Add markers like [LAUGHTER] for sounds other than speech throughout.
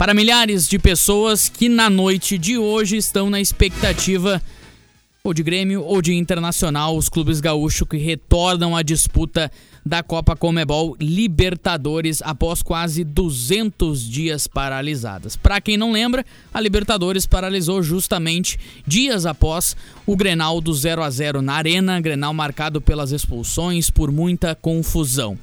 para milhares de pessoas que na noite de hoje estão na expectativa ou de Grêmio ou de Internacional, os clubes gaúchos que retornam à disputa da Copa Comebol Libertadores após quase 200 dias paralisadas. Para quem não lembra, a Libertadores paralisou justamente dias após o Grenal do 0 a 0 na Arena, Grenal marcado pelas expulsões, por muita confusão.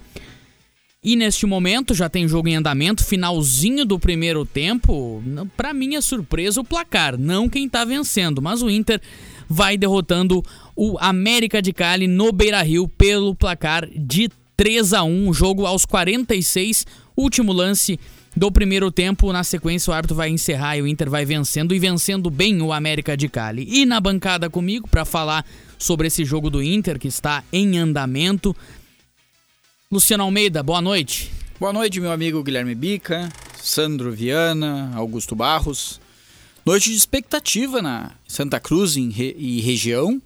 E neste momento já tem jogo em andamento, finalzinho do primeiro tempo. Para minha surpresa, o placar, não quem tá vencendo, mas o Inter vai derrotando o América de Cali no Beira-Rio pelo placar de 3 a 1, jogo aos 46, último lance do primeiro tempo. Na sequência, o árbitro vai encerrar e o Inter vai vencendo e vencendo bem o América de Cali. E na bancada comigo para falar sobre esse jogo do Inter que está em andamento, Luciano Almeida, boa noite. Boa noite, meu amigo Guilherme Bica, Sandro Viana, Augusto Barros. Noite de expectativa na Santa Cruz e região,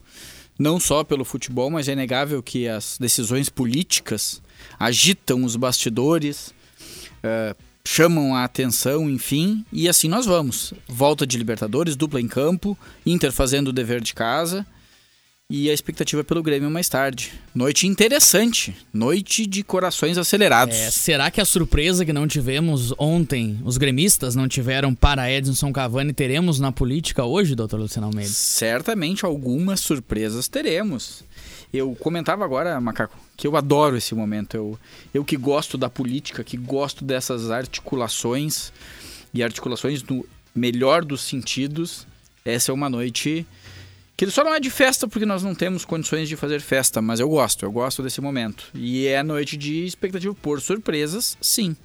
não só pelo futebol, mas é inegável que as decisões políticas agitam os bastidores, uh, chamam a atenção, enfim, e assim nós vamos. Volta de Libertadores, dupla em campo, Inter fazendo o dever de casa e a expectativa pelo Grêmio mais tarde. Noite interessante, noite de corações acelerados. É, será que a surpresa que não tivemos ontem, os gremistas não tiveram para Edson Cavani, teremos na política hoje, doutor Luciano Almeida? Certamente algumas surpresas teremos. Eu comentava agora, Macaco, que eu adoro esse momento. Eu, eu que gosto da política, que gosto dessas articulações e articulações no melhor dos sentidos. Essa é uma noite que ele só não é de festa porque nós não temos condições de fazer festa, mas eu gosto, eu gosto desse momento. E é noite de expectativa por surpresas, sim.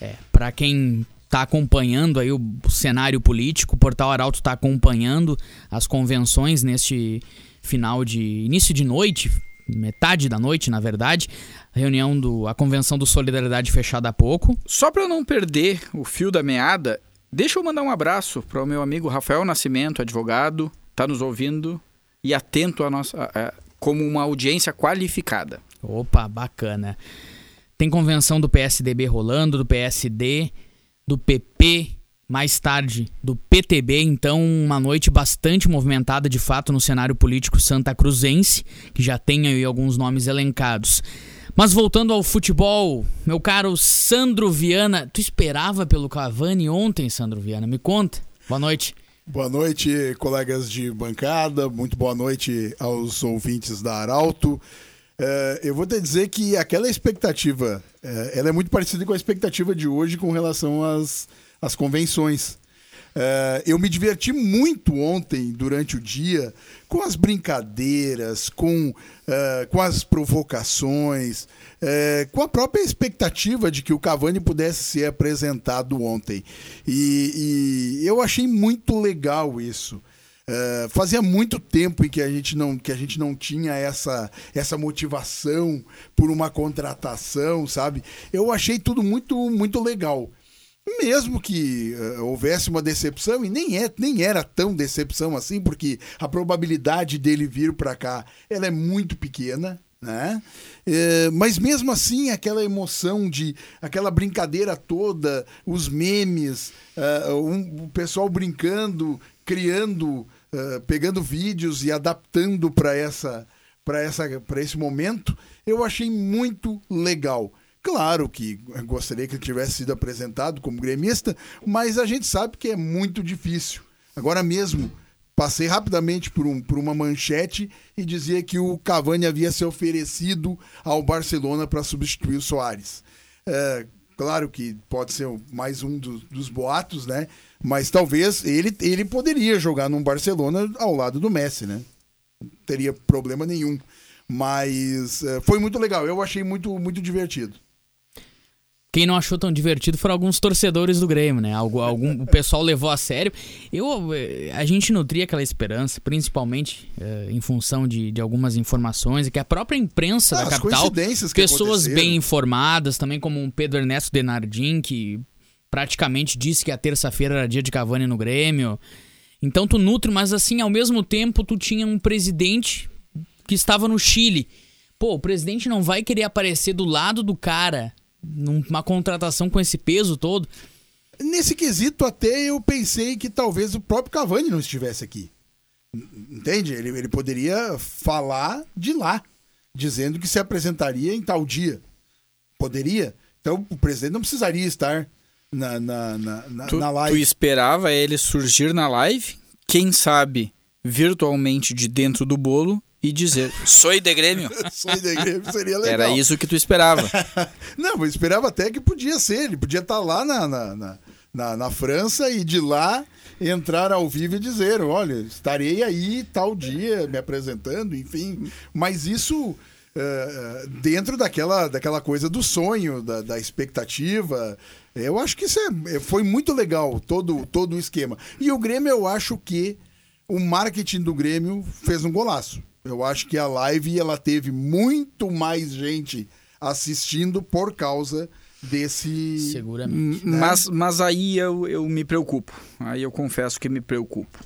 É, para quem está acompanhando aí o cenário político, o Portal Arauto está acompanhando as convenções neste final de início de noite, metade da noite, na verdade, a reunião do a convenção do Solidariedade fechada há pouco. Só para não perder o fio da meada, deixa eu mandar um abraço para o meu amigo Rafael Nascimento, advogado, está nos ouvindo e atento a nossa, a, a, como uma audiência qualificada. Opa, bacana. Tem convenção do PSDB rolando, do PSD, do PP, mais tarde do PTB, então uma noite bastante movimentada de fato no cenário político santa cruzense, que já tem aí alguns nomes elencados. Mas voltando ao futebol, meu caro Sandro Viana, tu esperava pelo Cavani ontem, Sandro Viana? Me conta. Boa noite. Boa noite, colegas de bancada. Muito boa noite aos ouvintes da Arauto. É, eu vou te dizer que aquela expectativa, é, ela é muito parecida com a expectativa de hoje com relação às, às convenções. É, eu me diverti muito ontem, durante o dia, com as brincadeiras, com, é, com as provocações, é, com a própria expectativa de que o Cavani pudesse ser apresentado ontem. E, e eu achei muito legal isso. Uh, fazia muito tempo em que a gente não, que a gente não tinha essa, essa motivação por uma contratação, sabe? Eu achei tudo muito, muito legal mesmo que uh, houvesse uma decepção, e nem, é, nem era tão decepção assim, porque a probabilidade dele vir para cá ela é muito pequena. Né? É, mas mesmo assim, aquela emoção de aquela brincadeira toda, os memes, uh, um, o pessoal brincando, criando, uh, pegando vídeos e adaptando para essa para essa para esse momento, eu achei muito legal. Claro que gostaria que ele tivesse sido apresentado como gremista, mas a gente sabe que é muito difícil. Agora mesmo, passei rapidamente por, um, por uma manchete e dizia que o Cavani havia se oferecido ao Barcelona para substituir o Soares. É, claro que pode ser mais um do, dos boatos, né? Mas talvez ele, ele poderia jogar num Barcelona ao lado do Messi, né? Não teria problema nenhum. Mas é, foi muito legal, eu achei muito, muito divertido. Quem não achou tão divertido foram alguns torcedores do Grêmio, né? Algum, algum, o pessoal levou a sério. Eu, eh, a gente nutria aquela esperança, principalmente uh, em função de, de algumas informações, e que a própria imprensa ah, da capital, pessoas bem informadas, também como o Pedro Ernesto Denardim, que praticamente disse que a terça-feira era dia de Cavani no Grêmio. Então tu nutre, mas assim, ao mesmo tempo tu tinha um presidente que estava no Chile. Pô, o presidente não vai querer aparecer do lado do cara numa contratação com esse peso todo. Nesse quesito, até eu pensei que talvez o próprio Cavani não estivesse aqui. Entende? Ele, ele poderia falar de lá, dizendo que se apresentaria em tal dia. Poderia. Então o presidente não precisaria estar na, na, na, na, tu, na live. Tu esperava ele surgir na live, quem sabe virtualmente de dentro do bolo e dizer: Sou de Grêmio. [LAUGHS] Sou de Grêmio seria legal. Era isso que tu esperava. [LAUGHS] não, eu esperava até que podia ser. Ele podia estar lá na, na, na, na, na França e de lá entrar ao vivo e dizer: olha, estarei aí tal dia me apresentando, enfim. Mas isso. Uh, dentro daquela, daquela coisa do sonho, da, da expectativa. Eu acho que isso é, foi muito legal, todo, todo o esquema. E o Grêmio, eu acho que o marketing do Grêmio fez um golaço. Eu acho que a live ela teve muito mais gente assistindo por causa desse. Seguramente. Né? Mas, mas aí eu, eu me preocupo. Aí eu confesso que me preocupo.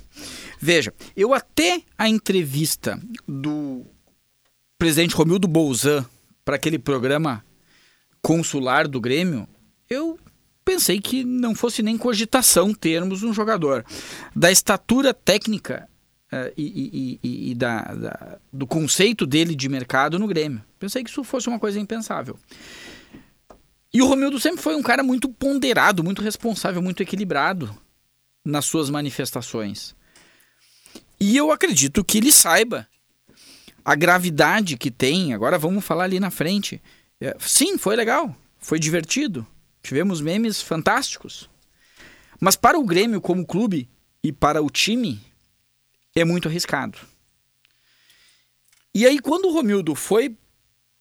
Veja, eu até a entrevista do presidente Romildo Bolzan para aquele programa consular do Grêmio, eu pensei que não fosse nem cogitação termos um jogador da estatura técnica uh, e, e, e, e da, da, do conceito dele de mercado no Grêmio. Pensei que isso fosse uma coisa impensável. E o Romildo sempre foi um cara muito ponderado, muito responsável, muito equilibrado nas suas manifestações. E eu acredito que ele saiba a gravidade que tem. Agora vamos falar ali na frente. É, sim, foi legal, foi divertido. Tivemos memes fantásticos. Mas para o Grêmio como clube e para o time é muito arriscado. E aí quando o Romildo foi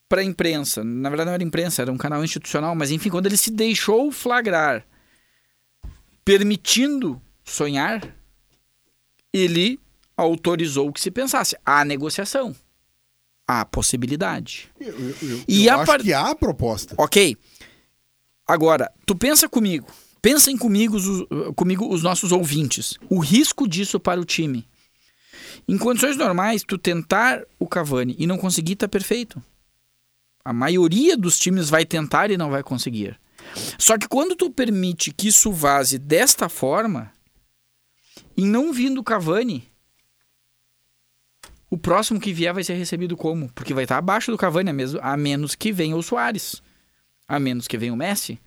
para a imprensa, na verdade não era imprensa, era um canal institucional, mas enfim, quando ele se deixou flagrar, permitindo sonhar, ele autorizou que se pensasse a negociação, a possibilidade. Eu, eu, e eu a acho par... que há proposta. Ok. Agora, tu pensa comigo, pensem comigo, comigo os nossos ouvintes, o risco disso para o time. Em condições normais, tu tentar o Cavani e não conseguir, tá perfeito. A maioria dos times vai tentar e não vai conseguir. Só que quando tu permite que isso vaze desta forma, e não vindo Cavani, o próximo que vier vai ser recebido como? Porque vai estar abaixo do Cavani, a menos que venha o Soares, a menos que venha o Messi.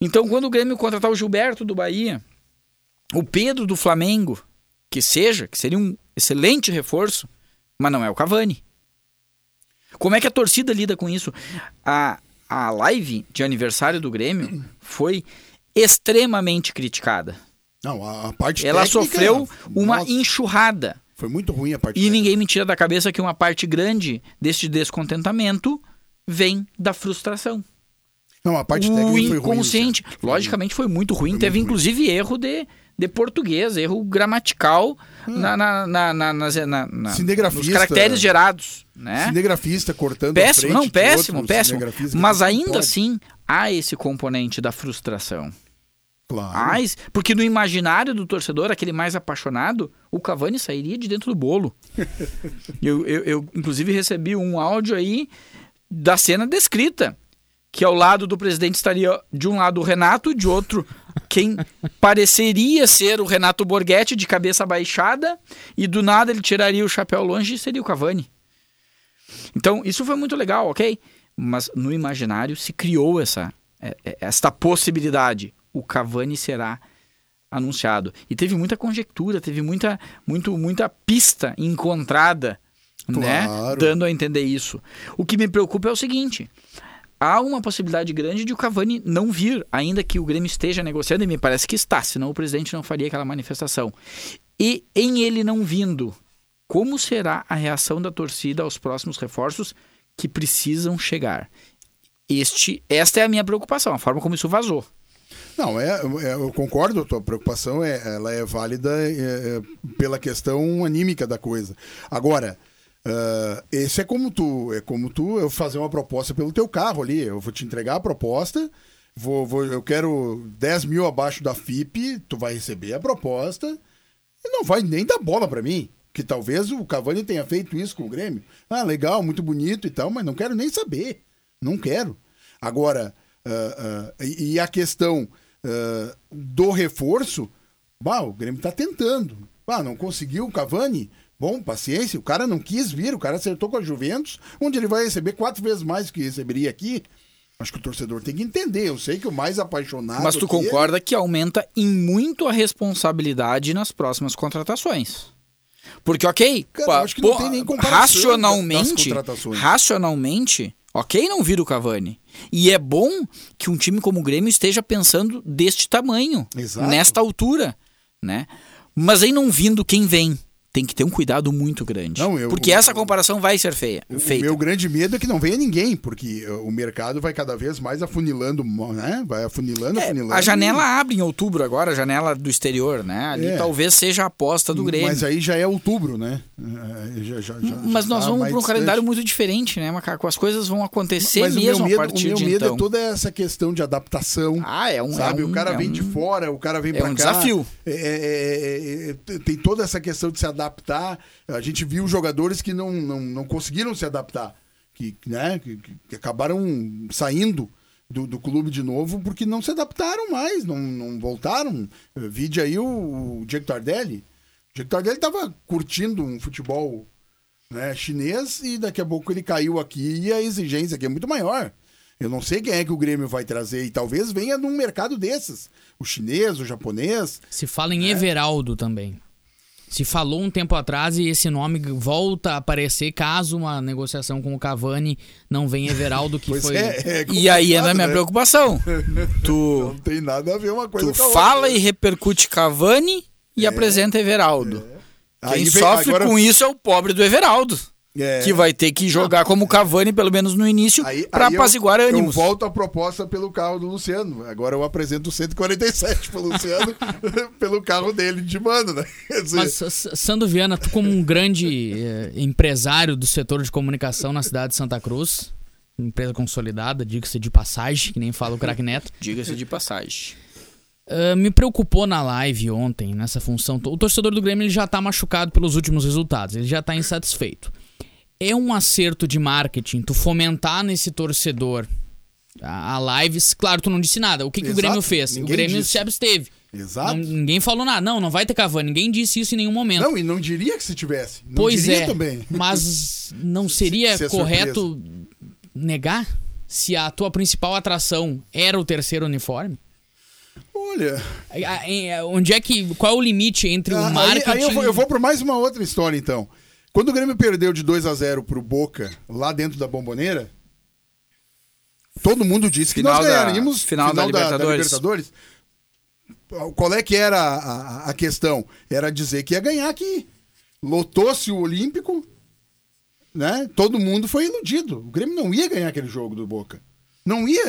Então, quando o Grêmio contratar o Gilberto do Bahia, o Pedro do Flamengo, que seja, que seria um excelente reforço, mas não é o Cavani. Como é que a torcida lida com isso? A, a live de aniversário do Grêmio foi extremamente criticada. Não, a, a parte Ela técnica, sofreu uma nossa, enxurrada. Foi muito ruim a parte E técnica. ninguém me tira da cabeça que uma parte grande deste descontentamento vem da frustração. Não, a parte o técnica foi inconsciente, ruim, logicamente foi muito ruim. Foi Teve muito inclusive ruim. erro de, de português, erro gramatical hum. na, na, na, na, na, na nos caracteres gerados. Né? Cinegrafista cortando péssimo, não, péssimo, péssimo. Mas ainda assim há esse componente da frustração. Claro. Mas, porque no imaginário do torcedor, aquele mais apaixonado, o Cavani sairia de dentro do bolo. [LAUGHS] eu, eu, eu, inclusive, recebi um áudio aí da cena descrita que ao lado do presidente estaria de um lado o Renato, de outro quem pareceria ser o Renato Borghetti de cabeça baixada e do nada ele tiraria o chapéu longe e seria o Cavani. Então, isso foi muito legal, ok? Mas no imaginário se criou essa, é, é, esta possibilidade. O Cavani será anunciado. E teve muita conjectura, teve muita, muito, muita pista encontrada, né? claro. né? Dando a entender isso. O que me preocupa é o seguinte: há uma possibilidade grande de o Cavani não vir, ainda que o Grêmio esteja negociando, e me parece que está, senão o presidente não faria aquela manifestação. E em ele não vindo, como será a reação da torcida aos próximos reforços que precisam chegar? Este, esta é a minha preocupação, a forma como isso vazou. Não, é, é, eu concordo, a tua preocupação é, ela é válida é, é, pela questão anímica da coisa. Agora, Uh, esse é como tu, é como tu eu fazer uma proposta pelo teu carro ali. Eu vou te entregar a proposta, vou, vou, eu quero 10 mil abaixo da FIP, tu vai receber a proposta e não vai nem dar bola para mim. Que talvez o Cavani tenha feito isso com o Grêmio. Ah, legal, muito bonito e tal, mas não quero nem saber. Não quero. Agora, uh, uh, e, a questão do reforço, bah, o Grêmio tá tentando. Ah, não conseguiu o Cavani? Bom, paciência, o cara não quis vir, o cara acertou com a Juventus, onde ele vai receber quatro vezes mais do que receberia aqui. Acho que o torcedor tem que entender. Eu sei que o mais apaixonado. Mas tu concorda ele... que aumenta em muito a responsabilidade nas próximas contratações. Porque, ok, Cara, que tem nem racionalmente, racionalmente, ok, não vira o Cavani. E é bom que um time como o Grêmio esteja pensando deste tamanho, Exato. nesta altura, né? Mas aí não vindo quem vem tem que ter um cuidado muito grande. Não, eu, porque essa comparação vai ser feia. O feita. meu grande medo é que não venha ninguém, porque uh, o mercado vai cada vez mais afunilando, né? Vai afunilando, é, afunilando. A janela e... abre em outubro agora, a janela do exterior, né? Ali é. talvez seja a aposta do Grêmio. Mas aí já é outubro, né? É, já, já, já, Mas nós tá vamos para um calendário muito diferente, né, Macaco? As coisas vão acontecer Mas mesmo medo, a partir de O meu medo então. é toda essa questão de adaptação. Ah, é um... Sabe? É um, o cara é vem um, de fora, o cara vem é para um cá. desafio. É, tem toda essa questão de se adaptar a gente viu jogadores que não, não, não conseguiram se adaptar, que, né, que, que acabaram saindo do, do, clube de novo porque não se adaptaram mais, não, não voltaram. Vide aí o, o Diego Tardelli. O Diego Tardelli estava curtindo um futebol né, chinês e daqui a pouco ele caiu aqui e a exigência aqui é muito maior. Eu não sei quem é que o Grêmio vai trazer e talvez venha num mercado desses. O chinês, o japonês. Se fala em né? Everaldo também se falou um tempo atrás e esse nome volta a aparecer caso uma negociação com o Cavani não venha Everaldo que foi. É, é e aí é a minha né? preocupação. [LAUGHS] tu não tem nada a ver uma coisa tu com a fala outra. e repercute Cavani e é, apresenta Everaldo. É. Quem sofre agora... com isso é o pobre do Everaldo. É. Que vai ter que jogar como Cavani, pelo menos no início, para apaziguar eu, ânimos. Eu volto à proposta pelo carro do Luciano. Agora eu apresento o 147 pro Luciano [LAUGHS] pelo carro dele de mano, né? Dizer... Mas, Sandro Viana, tu como um grande eh, empresário do setor de comunicação na cidade de Santa Cruz, empresa consolidada, diga-se de passagem, que nem fala o craque Neto. Diga-se de passagem. Uh, me preocupou na live ontem, nessa função. O torcedor do Grêmio ele já tá machucado pelos últimos resultados, ele já tá insatisfeito é um acerto de marketing tu fomentar nesse torcedor a, a lives. Claro, tu não disse nada. O que, que o Grêmio fez? Ninguém o Grêmio disse. se absteve. Exato. Não, ninguém falou nada. Não, não vai ter Cavani. Ninguém disse isso em nenhum momento. Não, e não diria que se tivesse. Não pois é. Também. [LAUGHS] Mas não seria se, se é correto negar se a tua principal atração era o terceiro uniforme? Olha. Onde é que. Qual é o limite entre ah, o marketing. Aí, aí eu, vou, eu vou para mais uma outra história, então. Quando o Grêmio perdeu de 2 a 0 pro Boca, lá dentro da bomboneira, todo mundo disse final que nós ganharíamos da, final, final da, da, Libertadores. da, Libertadores. Qual é que era a, a, questão? Era dizer que ia ganhar aqui. Lotou-se o Olímpico, né? Todo mundo foi iludido. O Grêmio não ia ganhar aquele jogo do Boca. Não ia,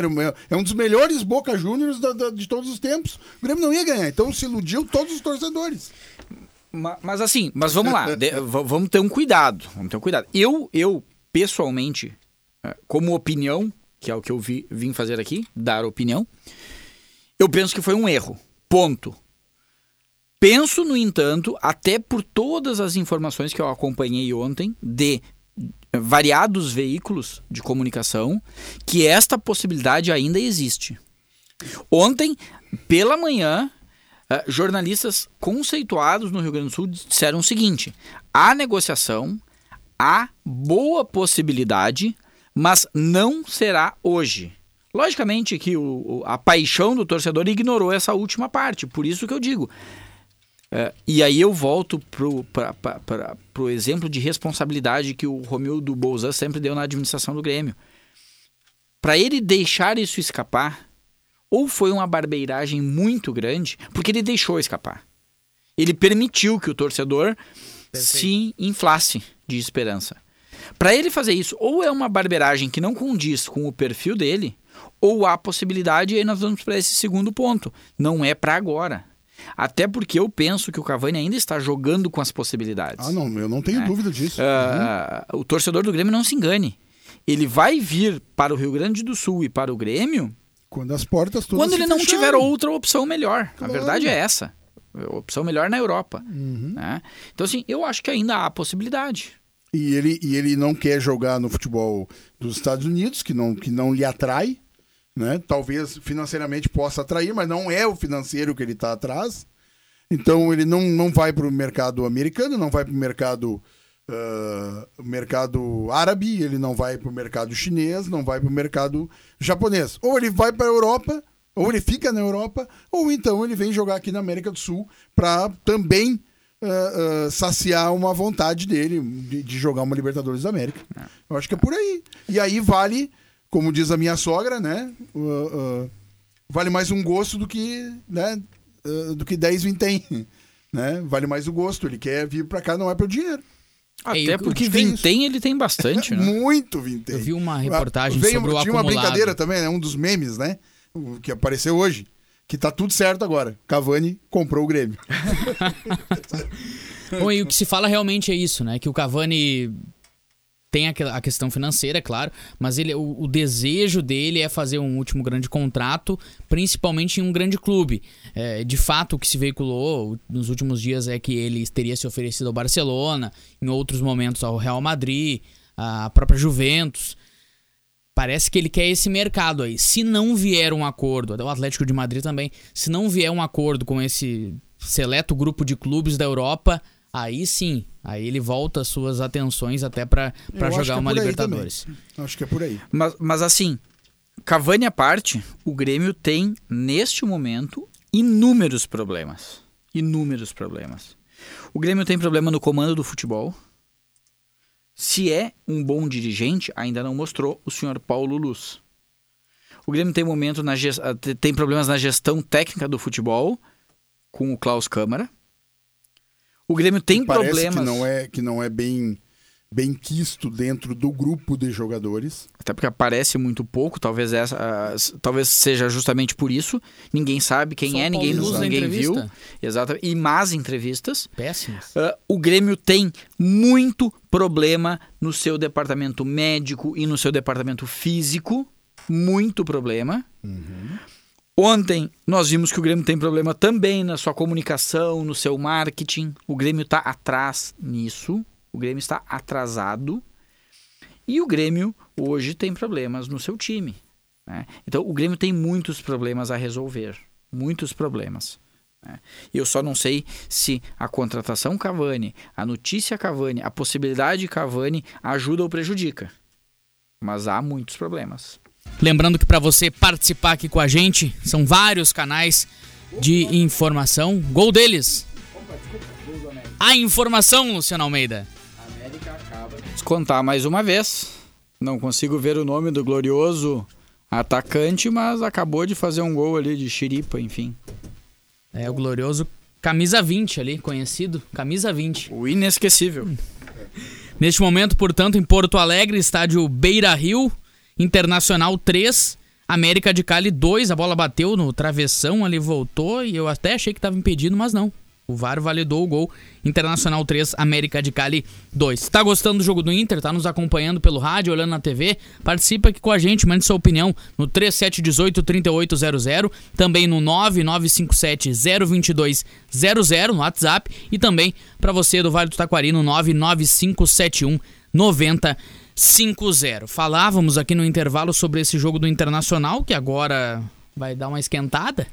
é um dos melhores Boca Juniors de todos os tempos. O Grêmio não ia ganhar, então se iludiu todos os torcedores. Mas assim, mas vamos lá, de, [LAUGHS] vamos ter um cuidado, vamos ter um cuidado. Eu, eu pessoalmente, é, como opinião, que é o que eu vi, vim fazer aqui, dar opinião, eu penso que foi um erro. Ponto. Penso, no entanto, até por todas as informações que eu acompanhei ontem de variados veículos de comunicação, que esta possibilidade ainda existe. Ontem, pela manhã, uh, jornalistas conceituados no Rio Grande do Sul disseram o seguinte: há negociação, há boa possibilidade, mas não será hoje. Logicamente que o, a paixão do torcedor ignorou essa última parte, por isso que eu digo. Uh, e aí eu volto para o exemplo de responsabilidade que o Romildo Bolzan sempre deu na administração do Grêmio. Para ele deixar isso escapar, ou foi uma barbeiragem muito grande, porque ele deixou escapar. Ele permitiu que o torcedor Perfeito. se inflasse de esperança. Para ele fazer isso, ou é uma barbeiragem que não condiz com o perfil dele, ou há possibilidade, e aí nós vamos para esse segundo ponto. Não é para agora. Até porque eu penso que o Cavani ainda está jogando com as possibilidades. Ah, não, eu não tenho é. dúvida disso. Uh, uhum. O torcedor do Grêmio não se engane. Ele vai vir para o Rio Grande do Sul e para o Grêmio quando as portas todas Quando ele não tiver outra opção melhor. Claro. A verdade é essa. Opção melhor na Europa. Uhum. Né? Então, assim, eu acho que ainda há possibilidade. E ele, e ele não quer jogar no futebol dos Estados Unidos, que não, que não lhe atrai. né? Talvez financeiramente possa atrair, mas não é o financeiro que ele está atrás. Então ele não, não vai para o mercado americano, não vai para o mercado uh, mercado árabe, ele não vai para o mercado chinês, não vai para o mercado japonês. Ou ele vai para a Europa, ou ele fica na Europa, ou então ele vem jogar aqui na América do Sul para também uh, uh, saciar uma vontade dele de, de, jogar uma Libertadores da América. Eu acho que é por aí. E aí vale, como diz a minha sogra, né? vale mais um gosto do que, né? do que 10 vintém. [LAUGHS] Né? Vale mais o gosto. Ele quer vir para cá, não é pelo dinheiro. Até porque vintém ele tem bastante, [LAUGHS] né? Muito vintém. Eu vi uma reportagem Veio, sobre o Tinha acumulado. uma brincadeira também, né? Um dos memes, né? Que apareceu hoje. Que tá tudo certo agora. Cavani comprou o Grêmio. [LAUGHS] Bom, e o que se fala realmente é isso, né? Que o Cavani tem a questão financeira, é claro, mas ele, o, o, desejo dele é fazer um último grande contrato, principalmente em um grande clube. É, de fato, o que se veiculou nos últimos dias é que ele teria se oferecido ao Barcelona, em outros momentos ao Real Madrid, à própria Juventus. Parece que ele quer esse mercado aí. Se não vier um acordo, o Atlético de Madrid também, se não vier um acordo com esse seleto grupo de clubes da Europa, aí sim, aí ele volta suas atenções até para jogar é uma Libertadores. Acho que é por aí. Mas, mas assim, Cavani à parte, o Grêmio tem, neste momento, inúmeros problemas. Inúmeros problemas. O Grêmio tem problema no comando do futebol. Se é um bom dirigente, ainda não mostrou o senhor Paulo Luz. O Grêmio tem momento na gest... tem problemas na gestão técnica do futebol com o Klaus Câmara. O Grêmio tem Parece problemas. Que não é, que não é bem, bem quisto dentro do grupo de jogadores. Até porque aparece muito pouco, talvez essa, uh, talvez seja justamente por isso. Ninguém sabe quem Só é, ninguém, ninguém viu. Exato. E más entrevistas. Péssimas. Uh, o Grêmio tem muito problema no seu departamento médico e no seu departamento físico. Muito problema. Uhum. Ontem nós vimos que o Grêmio tem problema também na sua comunicação, no seu marketing. O Grêmio está atrás nisso. O Grêmio está atrasado. E o Grêmio hoje tem problemas no seu time. Né? Então o Grêmio tem muitos problemas a resolver. Muitos problemas. Né? Eu só não sei se a contratação Cavani, a notícia Cavani, a possibilidade Cavani ajuda ou prejudica. Mas há muitos problemas. Lembrando que para você participar aqui com a gente, são vários canais de informação. Gol deles. A informação, Luciano Almeida. Descontar mais uma vez. Não consigo ver o nome do glorioso atacante, mas acabou de fazer um gol ali de xiripa, enfim. É o glorioso camisa 20 ali, conhecido, camisa 20. O inesquecível. Neste momento, portanto, em Porto Alegre, estádio Beira Rio, Internacional 3, América de Cali 2. A bola bateu no travessão, ali voltou e eu até achei que estava impedido, mas não. O VAR validou o gol. Internacional 3, América de Cali 2. Tá gostando do jogo do Inter? Tá nos acompanhando pelo rádio, olhando na TV? Participa aqui com a gente, mande sua opinião no 3718-3800, também no 9957-02200 no WhatsApp e também para você do Vale do Taquari no 99571 90 5-0. Falávamos aqui no intervalo sobre esse jogo do Internacional, que agora vai dar uma esquentada.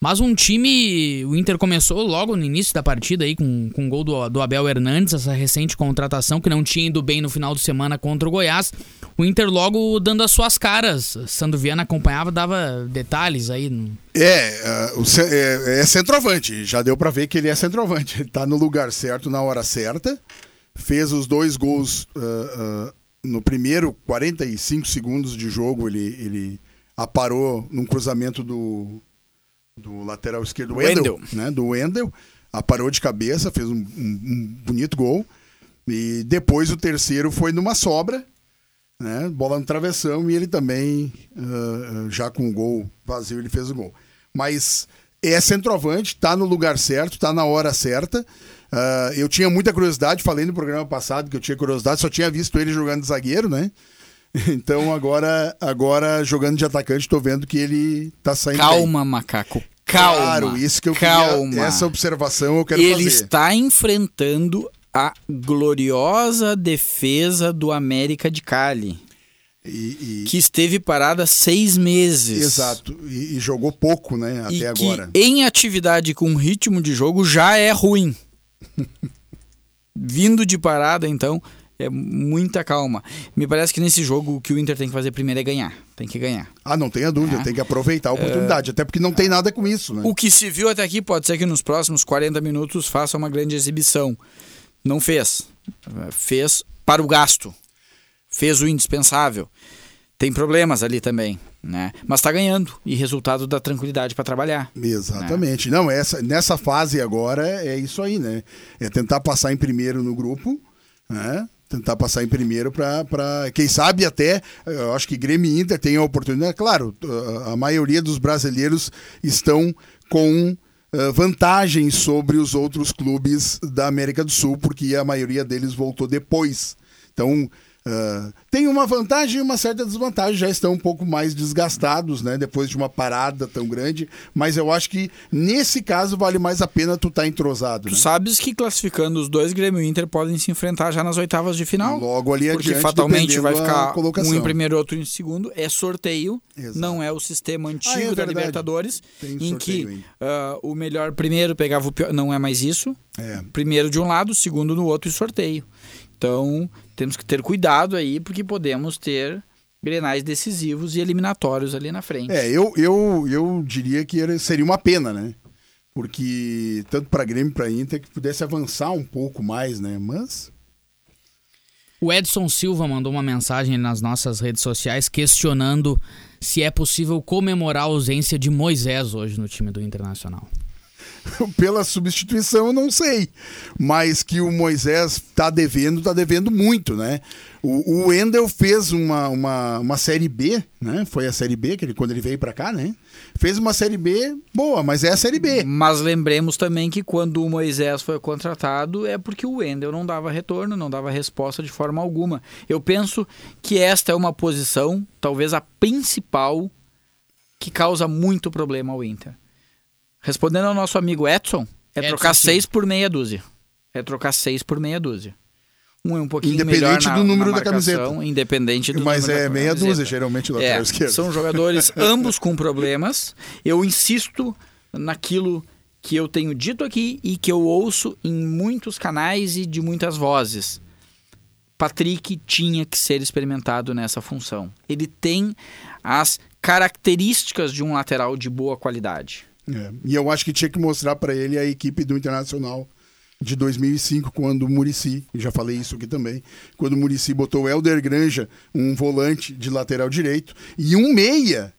Mas um time. O Inter começou logo no início da partida aí com, com o gol do, do Abel Hernandes, essa recente contratação que não tinha ido bem no final de semana contra o Goiás. O Inter logo dando as suas caras. Sandro Viana acompanhava, dava detalhes aí. É, uh, é, é centroavante. Já deu para ver que ele é centroavante. Ele tá no lugar certo, na hora certa fez os dois gols uh, uh, no primeiro 45 segundos de jogo. Ele, ele aparou num cruzamento do, do lateral esquerdo, Wendel, Wendel. Né, do Wendel. Aparou de cabeça, fez um, um, um, bonito gol. E depois o terceiro foi numa sobra, né, bola no travessão, e ele também, uh, já com o gol vazio, ele fez o gol. Mas é centroavante, tá no lugar certo, tá na hora certa. Uh, eu tinha muita curiosidade, falei no programa passado que eu tinha curiosidade, só tinha visto ele jogando de zagueiro, né? [LAUGHS] Então agora, agora jogando de atacante, estou vendo que ele tá saindo. Calma, bem. macaco. Calma. Claro, isso que eu calma. Queria, essa observação eu quero ele fazer. Ele está enfrentando a gloriosa defesa do América de Cali. E, e- que esteve parada seis meses. Exato. E, e jogou pouco, né? Até agora. em atividade com ritmo de jogo já é ruim. [LAUGHS] Vindo de parada, então, é muita calma. Me parece que nesse jogo o que o Inter tem que fazer primeiro é ganhar. Tem que ganhar. Ah, não tenha dúvida, Ah. tem que aproveitar a oportunidade. Até porque não tem nada com isso, né? O que se viu até aqui pode ser que nos próximos 40 minutos faça uma grande exibição. Não fez. Fez para o gasto. Fez o indispensável. Tem problemas ali também, né? Mas tá ganhando e resultado da tranquilidade para trabalhar. Exatamente. Não, essa, nessa fase agora é isso aí, né? É tentar passar em primeiro no grupo, né? Tentar passar em primeiro para, quem sabe até, eu acho que Grêmio e Inter tem a oportunidade. Claro, a maioria dos brasileiros estão com eh, vantagem sobre os outros clubes da América do Sul, porque a maioria deles voltou depois. Então, ah, tem uma vantagem e uma certa desvantagem, já estão um pouco mais desgastados, né? Depois de uma parada tão grande. Mas eu acho que nesse caso vale mais a pena tu estar entrosado. Tu Né? sabes que classificando os dois, Grêmio e Inter podem se enfrentar já nas oitavas de final. Logo ali Porque adiante, fatalmente vai ficar um em primeiro e outro em segundo. É sorteio, Exato. não é o sistema antigo Ah, é da. Libertadores, Tem em que ah, o melhor primeiro pegava o pior. Não é mais isso. É. Primeiro de um lado, segundo no outro e sorteio. Então temos que ter cuidado aí, porque podemos ter grenais decisivos e eliminatórios ali na frente. É, eu, eu, eu diria que seria uma pena, né? Porque tanto para Grêmio para Inter que pudesse avançar um pouco mais, né? Mas O Edson Silva mandou uma mensagem nas nossas redes sociais questionando se é possível comemorar a ausência de Moisés hoje no time do Internacional. [LAUGHS] pela substituição eu não sei. Mas que o Moisés tá devendo, tá devendo muito, né? O, o Wendel fez uma, uma, uma série B, né? Foi a série B que ele, quando ele veio para cá, né? Fez uma série B boa, mas é a série B. Mas lembremos também que quando o Moisés foi contratado é porque o Wendel não dava retorno, não dava resposta de forma alguma. Eu penso que esta é uma posição, talvez a principal, que causa muito problema ao Inter. Respondendo ao nosso amigo Edson, é Edson trocar seis por meia dúzia. É trocar seis por meia dúzia. Um é um pouquinho Independente melhor na, do número na da camiseta. marcação, Independente do Mas número é da meia camiseta. dúzia, geralmente, o lateral É, esquerdo. são jogadores [LAUGHS] ambos com problemas. Eu insisto naquilo que eu tenho dito aqui e que eu ouço em muitos canais e de muitas vozes. Patrick tinha que ser experimentado nessa função. Ele tem as características de um lateral de boa qualidade. É, E eu acho que tinha que mostrar para ele a equipe do Internacional de 2005, quando o Murici, já falei isso aqui também, quando o Murici botou o Helder Granja, um volante de lateral direito, e um meia,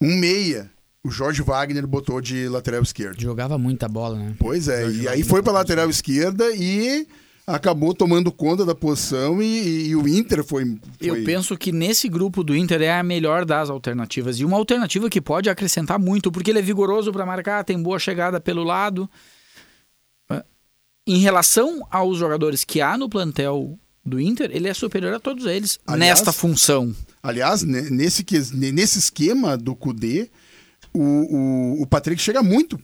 um meia, o Jorge Wagner botou de lateral esquerdo. Jogava muita bola, né? Pois é, e aí foi para lateral esquerda e acabou tomando conta da posição e, e o Inter foi, Eu foi- penso que nesse grupo do Inter é a melhor das alternativas. E uma alternativa que pode acrescentar muito, porque ele é vigoroso para marcar, tem boa chegada pelo lado. É, Em relação aos jogadores que há no plantel do Inter, ele é superior a todos eles Aliás, nesta função. Aliás, ne- nesse, nesse esquema do Kudê, o, o, o Patrick chega muito.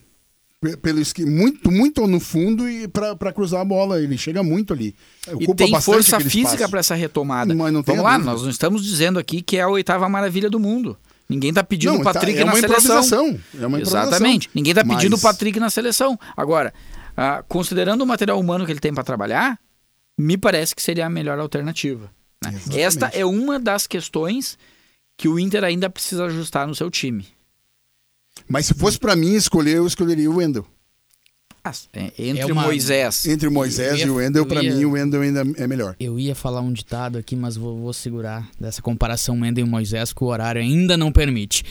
Pe- Pelo esqui- muito, muito no fundo e para cruzar a bola. Ele chega muito ali. E Ocupa tem bastante força física para essa retomada. Mas não Vamos lá, nós não estamos dizendo aqui que é a oitava maravilha do mundo. Ninguém está pedindo Não, o tá- Patrick é na seleção. É uma. Exatamente. Ninguém está pedindo o Mas- Patrick na seleção. Agora, ah, considerando o material humano que ele tem para trabalhar, me parece que seria a melhor alternativa. né? Esta é uma das questões que o Inter ainda precisa ajustar no seu time. Mas se fosse para mim escolher, eu escolheria o Wendel. Ah, é, entre É uma- Moisés. Entre o Moisés ia- e o Wendel, eu para ia- mim, o Wendel ainda é melhor. Eu ia falar um ditado aqui, mas vou, vou segurar dessa comparação Mendel e Moisés, que o horário ainda não permite.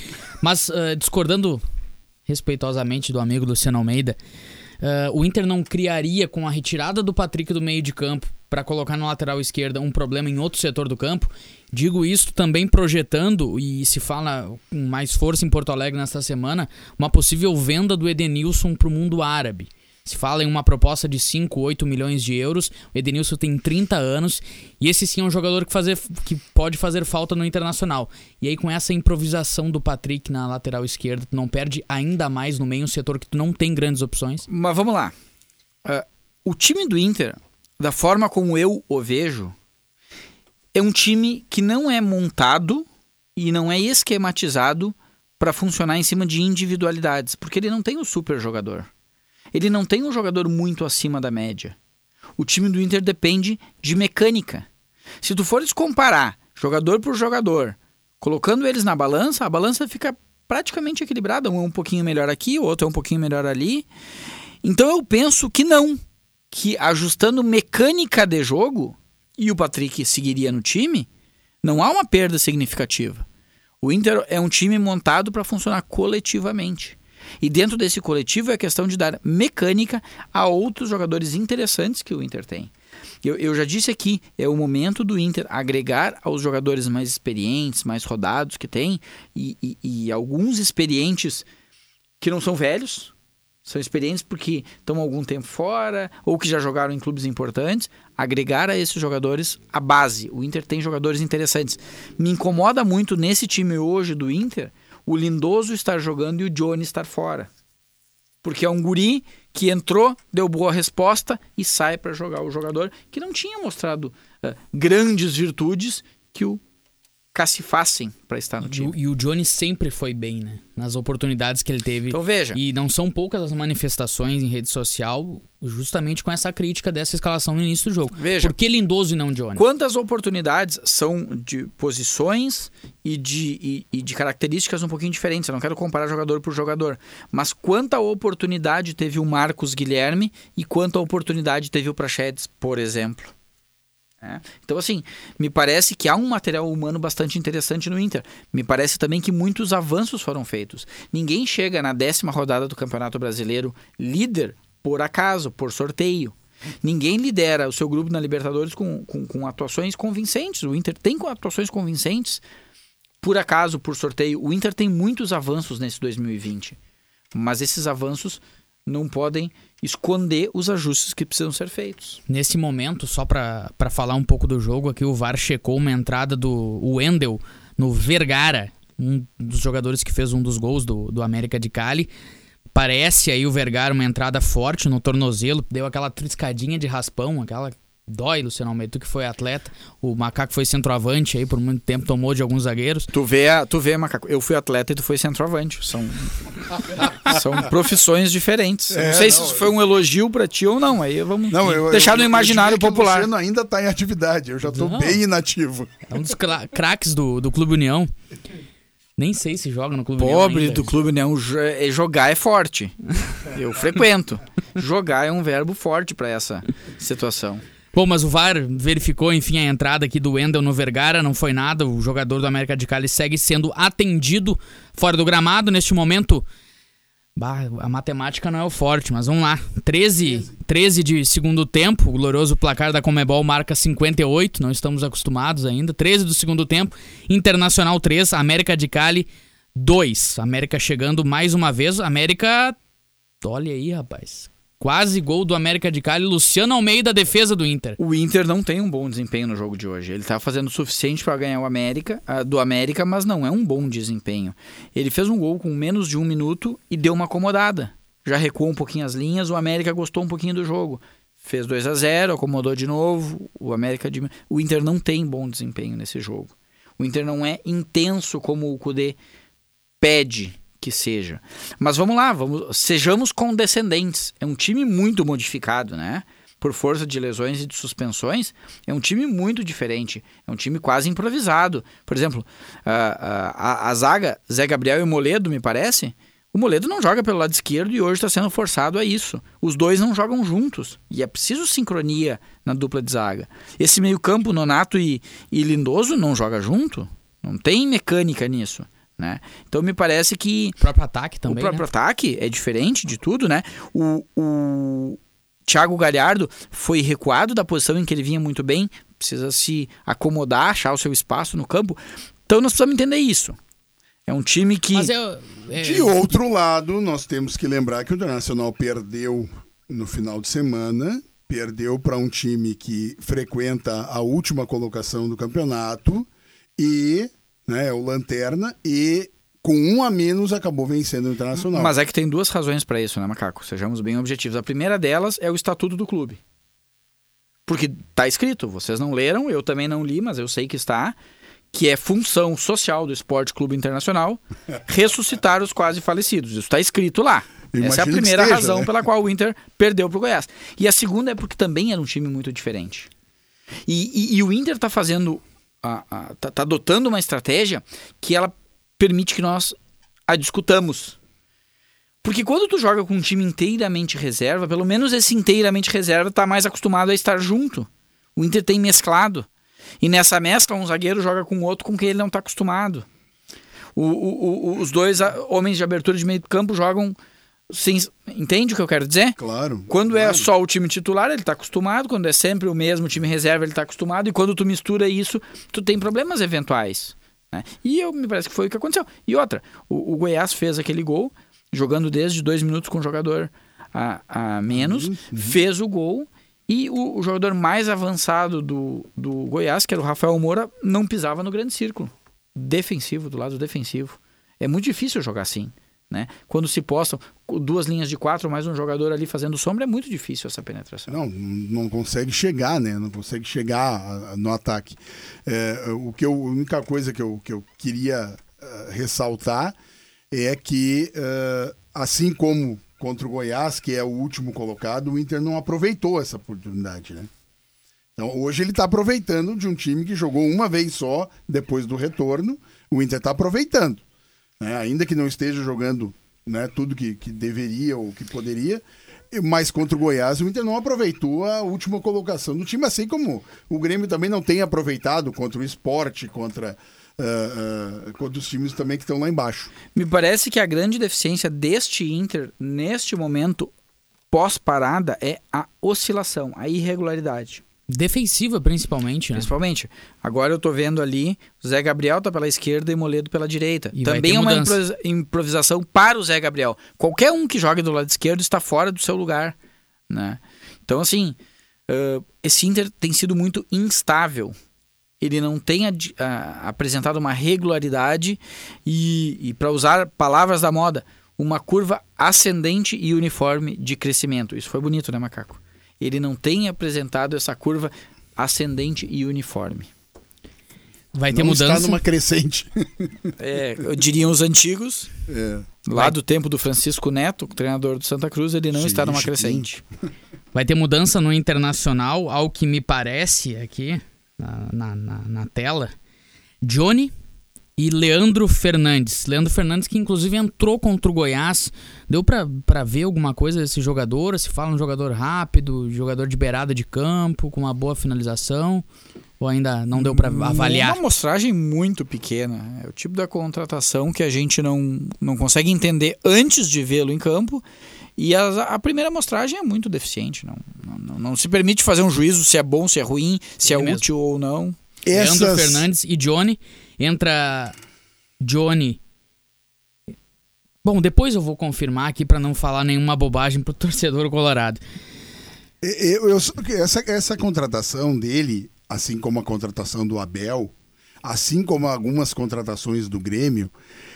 Mas, ah, discordando respeitosamente do amigo Luciano Almeida, ah, o Inter não criaria, com a retirada do Patrick do meio de campo para colocar na lateral esquerda, um problema em outro setor do campo. Digo isso também projetando, e se fala com mais força em Porto Alegre nesta semana, uma possível venda do Edenilson para o mundo árabe. Se fala em uma proposta de 5, 8 milhões de euros. O Edenilson tem 30 anos e esse sim é um jogador que, fazer, que pode fazer falta no Internacional. E aí, com essa improvisação do Patrick na lateral esquerda, tu não perde ainda mais no meio um setor que tu não tem grandes opções. Mas vamos lá. Ah, o time do Inter, da forma como eu o vejo, é um time que não é montado e não é esquematizado para funcionar em cima de individualidades, porque ele não tem o super jogador. Ele não tem um jogador muito acima da média. O time do Inter depende de mecânica. Se tu fores comparar jogador por jogador, colocando eles na balança, a balança fica praticamente equilibrada. Um é um pouquinho melhor aqui, o outro é um pouquinho melhor ali. Então eu penso que não. Que ajustando mecânica de jogo, e o Patrick seguiria no time, não há uma perda significativa. O Inter é um time montado para funcionar coletivamente. E dentro desse coletivo é questão de dar mecânica a outros jogadores interessantes que o Inter tem. Eu, eu já disse aqui, é o momento do Inter agregar aos jogadores mais experientes, mais rodados que tem, e, e, e alguns experientes que não são velhos, são experientes porque estão algum tempo fora ou que já jogaram em clubes importantes, agregar a esses jogadores a base. O Inter tem jogadores interessantes. Me incomoda muito nesse time hoje do Inter o Lindoso estar jogando e o Johnny estar fora. Porque é um guri que entrou, deu boa resposta e sai para jogar o jogador que não tinha mostrado uh, grandes virtudes que o cacifassem para estar no time. E o, Johnny sempre foi bem, né? Nas oportunidades que ele teve. Então veja. E não são poucas as manifestações em rede social justamente com essa crítica dessa escalação no início do jogo. Veja. Por que Lindoso e não Johnny? Quantas oportunidades são de posições e de, e, e de características um pouquinho diferentes? Eu não quero comparar jogador por jogador. Mas quanta oportunidade teve o Marcos Guilherme e quanta oportunidade teve o Prachedes, por exemplo? É. Então, assim, me parece que há um material humano bastante interessante no Inter. Me parece também que muitos avanços foram feitos. Ninguém chega na décima rodada do Campeonato Brasileiro líder por acaso, por sorteio. Ninguém lidera o seu grupo na Libertadores com, com, com atuações convincentes. O Inter tem atuações convincentes por acaso, por sorteio. O Inter tem muitos avanços nesse 2020. Mas esses avanços não podem esconder os ajustes que precisam ser feitos. Nesse momento, só para falar um pouco do jogo, aqui o VAR checou uma entrada do Wendel no Vergara, um dos jogadores que fez um dos gols do, do América de Cali. Parece aí o Vergara uma entrada forte no tornozelo, deu aquela triscadinha de raspão, aquela Dói, Luciano Almeida, tu que foi atleta. O Macaco foi centroavante aí por muito tempo, tomou de alguns zagueiros. Tu vê, tu vê Macaco. Eu fui atleta e tu foi centroavante. São, são profissões diferentes. É, não sei não, se isso foi um elogio para ti ou não. Aí vamos não, eu, deixar eu, no imaginário eu popular. O Luciano ainda tá em atividade. Eu já tô não. bem inativo. É um dos craques do, do Clube União. Nem sei se joga no Clube Pobre União. Pobre do Clube União, é, jogar é forte. Eu frequento. Jogar é um verbo forte para essa situação. Bom, mas o VAR verificou, enfim, a entrada aqui do Wendel no Vergara, não foi nada. O jogador do América de Cali segue sendo atendido fora do gramado. Neste momento, bah, a matemática não é o forte, mas vamos lá. 13, 13 de segundo tempo, o glorioso placar da Comebol marca 58, não estamos acostumados ainda. 13 do segundo tempo, Internacional 3, América de Cali 2. América chegando mais uma vez. América, olha aí, rapaz. Quase gol do América de Cali, Luciano Almeida, defesa do Inter. O Inter não tem um bom desempenho no jogo de hoje. Ele tá fazendo o suficiente para ganhar o América, uh, do América, mas não é um bom desempenho. Ele fez um gol com menos de um minuto e deu uma acomodada. Já recuou um pouquinho as linhas, o América gostou um pouquinho do jogo. Fez 2 a 0 acomodou de novo. O América de... O Inter não tem bom desempenho nesse jogo. O Inter não é intenso como o Cudê pede que seja. Mas vamos lá, vamos, sejamos condescendentes. É um time muito modificado, né? Por força de lesões e de suspensões, é um time muito diferente. É um time quase improvisado. Por exemplo, a, a, a zaga Zé Gabriel e Moledo, me parece, o Moledo não joga pelo lado esquerdo e hoje está sendo forçado a isso. Os dois não jogam juntos. E é preciso sincronia na dupla de zaga. Esse meio-campo, Nonato e, e Lindoso, não joga junto. Não tem mecânica nisso. Né? Então me parece que. O próprio ataque também. O próprio né? ataque é diferente de tudo, né? O, o Thiago Galhardo foi recuado da posição em que ele vinha muito bem, precisa se acomodar, achar o seu espaço no campo. Então nós precisamos entender isso. É um time que. Eu, é... De outro lado, nós temos que lembrar que o Internacional perdeu no final de semana, perdeu para um time que frequenta a última colocação do campeonato e né? É o Lanterna e com um a menos acabou vencendo o Internacional. Mas é que tem duas razões para isso, né, Macaco? Sejamos bem objetivos. A primeira delas é o estatuto do clube. Porque tá escrito, vocês não leram, eu também não li, mas eu sei que está, que é função social do Esporte Clube Internacional [LAUGHS] ressuscitar os quase falecidos. Isso está escrito lá. Eu Essa é a primeira esteja, razão né? pela qual o Inter perdeu pro Goiás. E a segunda é porque também era um time muito diferente. E, e- e o Inter está fazendo, a- tá, adotando uma estratégia que ela permite que nós a discutamos. Porque quando tu joga com um time inteiramente reserva, pelo menos esse inteiramente reserva tá mais acostumado a estar junto. O Inter tem mesclado. E nessa mescla, um zagueiro joga com o outro com quem ele não está acostumado. O- o- o- os dois ah, homens de abertura de meio campo jogam sem. Entende o que eu quero dizer? Claro. Quando é claro. só o time titular, ele tá acostumado. Quando é sempre o mesmo time reserva, ele tá acostumado. E quando tu mistura isso, tu tem problemas eventuais. né? E eu, me parece que foi o que aconteceu. E outra, o, o Goiás fez aquele gol, jogando desde dois minutos com o jogador a, a menos, fez o gol. E o, o jogador mais avançado do, do Goiás, que era o Rafael Moura, não pisava no grande círculo. Defensivo, do lado defensivo. É muito difícil jogar assim. Né? Quando se postam duas linhas de quatro, mais um jogador ali fazendo sombra, é muito difícil essa penetração. Não, não consegue chegar, né? Não consegue chegar no ataque. É, o que eu, a única coisa que eu, que eu queria eh, ressaltar é que, eh, assim como contra o Goiás, que é o último colocado, o Inter não aproveitou essa oportunidade, né? Então, hoje ele está aproveitando de um time que jogou uma vez só depois do retorno. O Inter está aproveitando. Né? Ainda que não esteja jogando né, tudo que, que deveria ou que poderia. Mas contra o Goiás, o Inter não aproveitou a última colocação do time, assim como o Grêmio também não tem aproveitado contra o esporte, contra, ah, ah, contra os times também que estão lá embaixo. Me parece que a grande deficiência deste Inter, neste momento, pós-parada, é a oscilação, a irregularidade. Defensiva, principalmente, né? Principalmente. Agora eu tô vendo ali, o Zé Gabriel tá pela esquerda e Moledo pela direita. E Também é uma improvisação para o Zé Gabriel. Qualquer um que jogue do lado esquerdo está fora do seu lugar. Né? Então, assim, ãh, esse Inter tem sido muito instável. Ele não tem adi- ah, apresentado uma regularidade e, e para usar palavras da moda, uma curva ascendente e uniforme de crescimento. Isso foi bonito, né, Macaco? Ele não tem apresentado essa curva ascendente e uniforme. Vai ter não mudança. está numa crescente. [LAUGHS] É, eu diriam os antigos, É. lá do tempo do Francisco Neto, treinador do Santa Cruz, ele não Sim, está numa crescente. Vai ter mudança no Internacional, ao que me parece aqui na, na, na- na tela. Johnny e Leandro Fernandes. Leandro Fernandes que inclusive entrou contra o Goiás. Deu pra, pra ver alguma coisa desse jogador? Se fala um jogador rápido, jogador de beirada de campo, com uma boa finalização? Ou ainda não deu pra avaliar? Uma amostragem muito pequena. É o tipo da contratação que a gente não, não consegue entender antes de vê-lo em campo. E a, a primeira amostragem é muito deficiente. Não, não, não- não se permite fazer um juízo se é bom, se é ruim, se é Ele mesmo. útil ou não. Leandro Essas- Fernandes e Johnny. Entra Johnny. Bom, depois eu vou confirmar aqui pra não falar nenhuma bobagem pro torcedor colorado. Eu, eu- essa, essa contratação dele, assim como a contratação do Abel, assim como algumas contratações do Grêmio,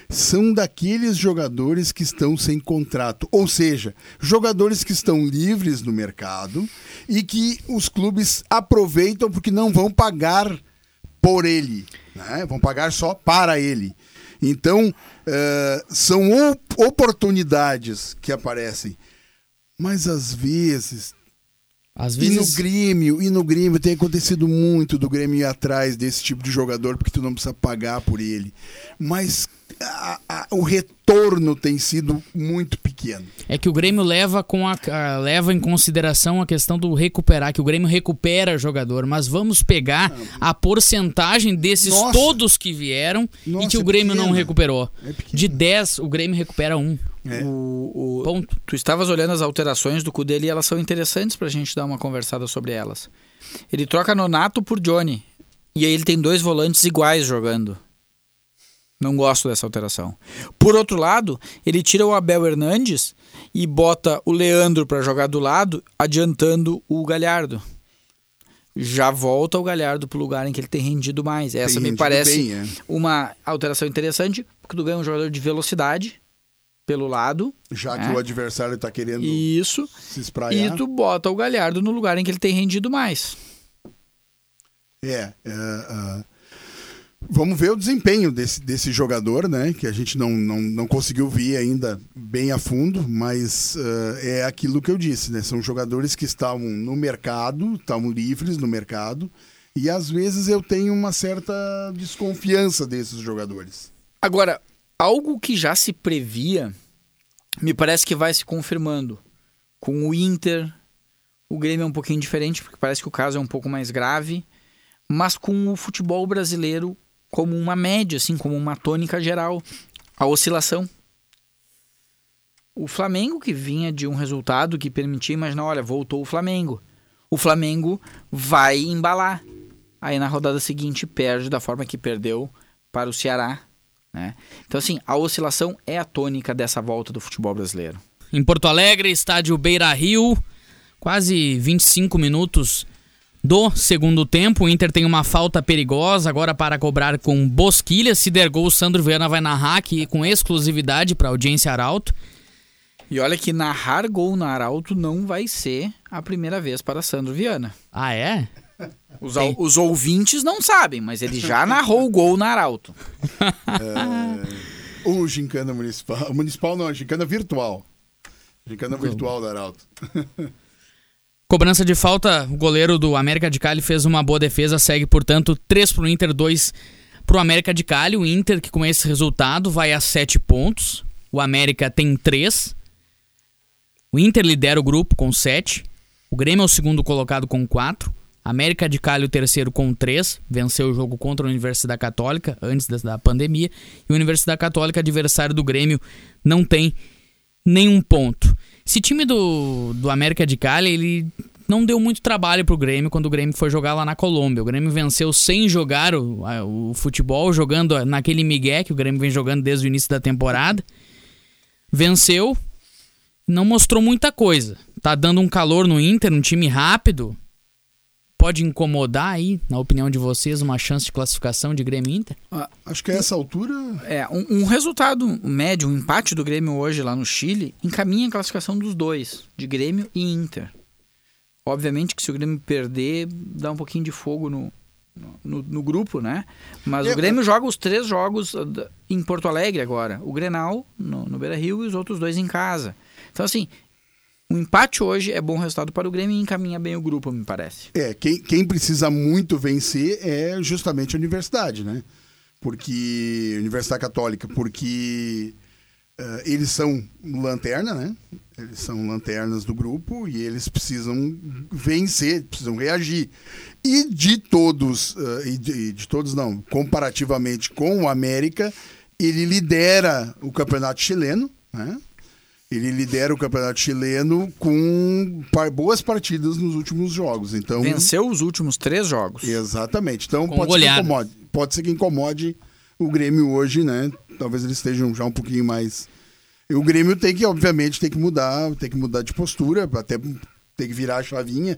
são daqueles jogadores que estão sem contrato. Ou seja, jogadores que estão livres no mercado e que os clubes aproveitam porque não vão pagar por ele, né? vão pagar só para ele. Então, eh, são op- oportunidades que aparecem. Mas às vezes Às e no vezes. Grêmio, e no Grêmio tem acontecido muito do Grêmio ir atrás desse tipo de jogador porque tu não precisa pagar por ele. Mas a- a- o retorno tem sido muito pequeno. É que o Grêmio leva, com a, a- leva em consideração a questão do recuperar, que o Grêmio recupera jogador, mas vamos pegar a porcentagem desses Nossa. todos que vieram e Nossa, que o é Grêmio não recuperou. É. De 10, o Grêmio recupera um. É. O, o- Ponto. Tu estavas olhando as alterações do Cudê e elas são interessantes pra gente dar uma conversada sobre elas. Ele troca Nonato por Johnny. E aí ele tem dois volantes iguais jogando. Não gosto dessa alteração. Por outro lado, ele tira o Abel Hernandes e bota o Leandro pra jogar do lado, adiantando o Galhardo. Já volta o Galhardo pro lugar em que ele tem rendido mais. Essa Tem me parece bem, é. uma alteração interessante, porque tu ganha um jogador de velocidade pelo lado. Já né? que o adversário tá querendo Isso. se espraiar. E tu bota o Galhardo no lugar em que ele tem rendido mais. É. é, é. Vamos ver o desempenho desse, desse jogador, né? Que a gente não, não, não conseguiu ver ainda bem a fundo, mas é, é aquilo que eu disse, né? São jogadores que estavam no mercado, estavam livres no mercado, e às vezes eu tenho uma certa desconfiança desses jogadores. Agora, algo que já se previa, me parece que vai se confirmando. Com o Inter, o Grêmio é um pouquinho diferente, porque parece que o caso é um pouco mais grave, mas com o futebol brasileiro como uma média, assim, como uma tônica geral, a oscilação. O Flamengo que vinha de um resultado que permitia imaginar, olha, voltou o Flamengo. O Flamengo vai embalar. Aí na rodada seguinte perde da forma que perdeu para o Ceará. Né? Então, assim, a oscilação é a tônica dessa volta do futebol brasileiro. Em Porto Alegre, estádio Beira Rio, quase 25 minutos do segundo tempo. O Inter tem uma falta perigosa agora para cobrar com Bosquilha. Se der gol, o Sandro Viana vai narrar aqui com exclusividade para a audiência Arauto. E olha que narrar gol na Arauto não vai ser a primeira vez para Sandro Viana. Ah, é? Os, os ouvintes não sabem, mas ele já [LAUGHS] narrou o gol na Arauto. É, o Gincana Municipal. Municipal não, Gincana Virtual. Gincana Virtual da Arauto. [LAUGHS] Cobrança de falta, o goleiro do América de Cali fez uma boa defesa, segue, portanto, 3 para o Inter, 2 para o América de Cali. O Inter, que com esse resultado vai a 7 pontos. O América tem 3. O Inter lidera o grupo com 7. O Grêmio é o segundo colocado com 4. América de Cali o terceiro com 3. Venceu o jogo contra a Universidade Católica antes da pandemia. E a Universidade Católica, adversário do Grêmio, não tem nenhum ponto. Esse time do, do América de Cali, ele não deu muito trabalho pro Grêmio quando o Grêmio foi jogar lá na Colômbia. O Grêmio venceu sem jogar o, o futebol, jogando naquele migué que o Grêmio vem jogando desde o início da temporada. Venceu, não mostrou muita coisa. Tá dando um calor no Inter, um time rápido. Pode incomodar aí, na opinião de vocês, uma chance de classificação de Grêmio Inter? Ah, Acho que a essa altura. É, um, um, resultado médio, um empate do Grêmio hoje lá no Chile, encaminha a classificação dos dois, de Grêmio e Inter. Obviamente que se o Grêmio perder, dá um pouquinho de fogo no, no, no grupo, né? Mas É, o Grêmio joga os três jogos uh, em Porto Alegre agora. O Grenal no, no Beira Rio e os outros dois em casa. Então, assim, o empate hoje é bom resultado para o Grêmio e encaminha bem o grupo, me parece. É, quem, quem precisa muito vencer é justamente a universidade, né? Porque. Universidade Católica, porque eh, eles são lanterna, né? Eles são lanternas do grupo e eles precisam vencer, precisam reagir. E de todos, eh, e de, de todos não, comparativamente com o América, ele lidera o campeonato chileno, né? Ele lidera o campeonato chileno com par- boas partidas nos últimos jogos. Então, Venceu os últimos três jogos. Exatamente. Então Com pode ser, que incomode, pode ser que incomode o Grêmio hoje, né? Talvez eles estejam já um pouquinho mais. E o Grêmio tem que, obviamente, tem que mudar, tem que mudar de postura, até tem que virar a chavinha.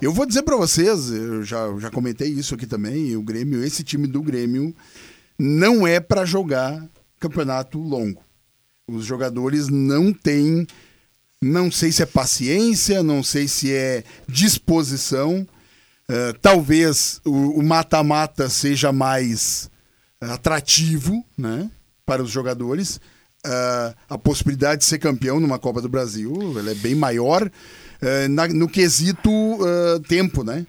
Eu vou dizer para vocês, eu já, já comentei isso aqui também, o Grêmio, esse time do Grêmio não é para jogar campeonato longo. Os jogadores não têm, não sei se é paciência, não sei se é disposição. Eh, talvez o mata-mata seja mais atrativo né, para os jogadores. Ah, a possibilidade de ser campeão numa Copa do Brasil ela é bem maior eh, na- no quesito tempo, né?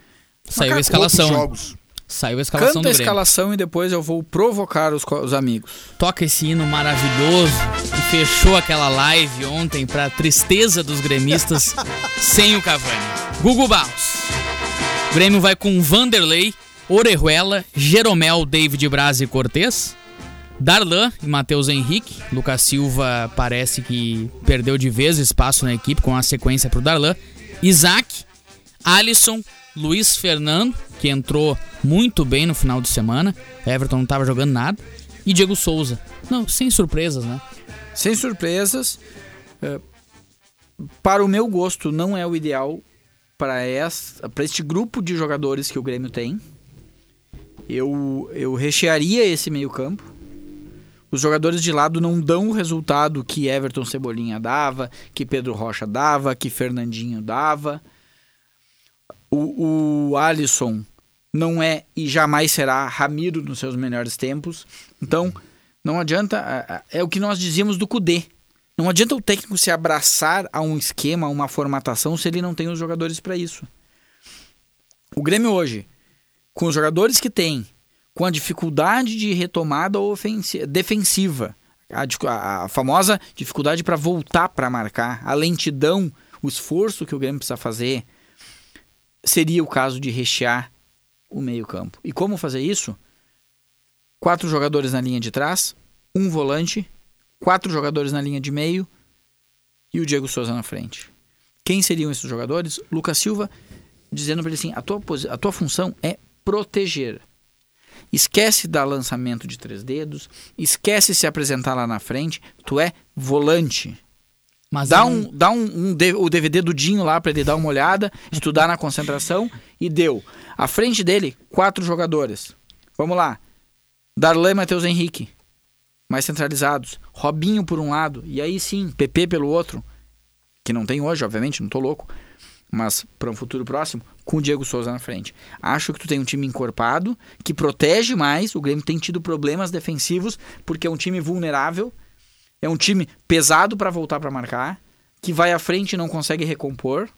Saiu a escalação. jogos. Saiu a escalação Canta do a Grêmio. escalação e depois eu vou provocar os, os amigos. Toca esse hino maravilhoso que fechou aquela live ontem pra tristeza dos gremistas [LAUGHS] sem o Cavani. Gugu Barros. O Grêmio vai com Vanderlei, Orejuela, Jeromel, David Braz e Cortez. Darlan e Matheus Henrique. Lucas Silva parece que perdeu de vez espaço na equipe com a sequência pro Darlan. Isaac, Alisson, Luiz Fernando, que entrou muito bem no final de semana. Everton não estava jogando nada. E Diego Souza. Não, sem surpresas, né? Sem surpresas. eh, para o meu gosto, não é o ideal para este grupo de jogadores que o Grêmio tem. Eu, eu rechearia esse meio-campo. Os jogadores de lado não dão o resultado que Everton Cebolinha dava, que Pedro Rocha dava, que Fernandinho dava. O, o Alisson não é e jamais será Ramiro nos seus melhores tempos. Então, não adianta. É o que nós dizíamos do Cudê. Não adianta o técnico se abraçar a um esquema, a uma formatação, se ele não tem os jogadores para isso. O Grêmio hoje, com os jogadores que tem, com a dificuldade de retomada defensiva, a, a famosa dificuldade para voltar para marcar, a lentidão, o esforço que o Grêmio precisa fazer, seria o caso de rechear o meio-campo. E como fazer isso? Quatro jogadores na linha de trás, um volante, quatro jogadores na linha de meio e o Diego Souza na frente. Quem seriam esses jogadores? Lucas Silva dizendo para ele assim: a tua, a tua função é proteger. Esquece dar lançamento de três dedos, esquece se apresentar lá na frente, tu é volante. Mas dá um, dá um, um, o DVD do Dinho lá para ele dar uma olhada, [LAUGHS] estudar na concentração e deu. À frente dele, quatro jogadores. Vamos lá. Darlan e Matheus Henrique, mais centralizados. Robinho por um lado, e aí sim, PP pelo outro, que não tem hoje, obviamente, não tô louco, mas para um futuro próximo, com o Diego Souza na frente. Acho que tu tem um time encorpado, que protege mais. O Grêmio tem tido problemas defensivos, porque é um time vulnerável é um time pesado para voltar para marcar, que vai à frente e não consegue recompor.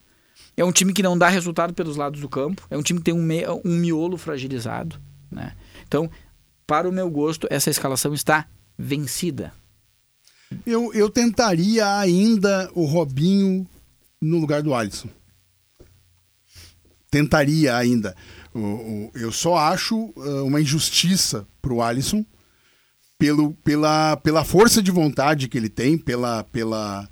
É um time que não dá resultado pelos lados do campo. É um time que tem um, me, um miolo fragilizado. Né? Então, para o meu gosto, essa escalação está vencida. Eu, eu tentaria ainda o Robinho no lugar do Alisson. Tentaria ainda. Eu só acho uh, uma injustiça para o Alisson pelo, pela, pela força de vontade que ele tem, pela, pela,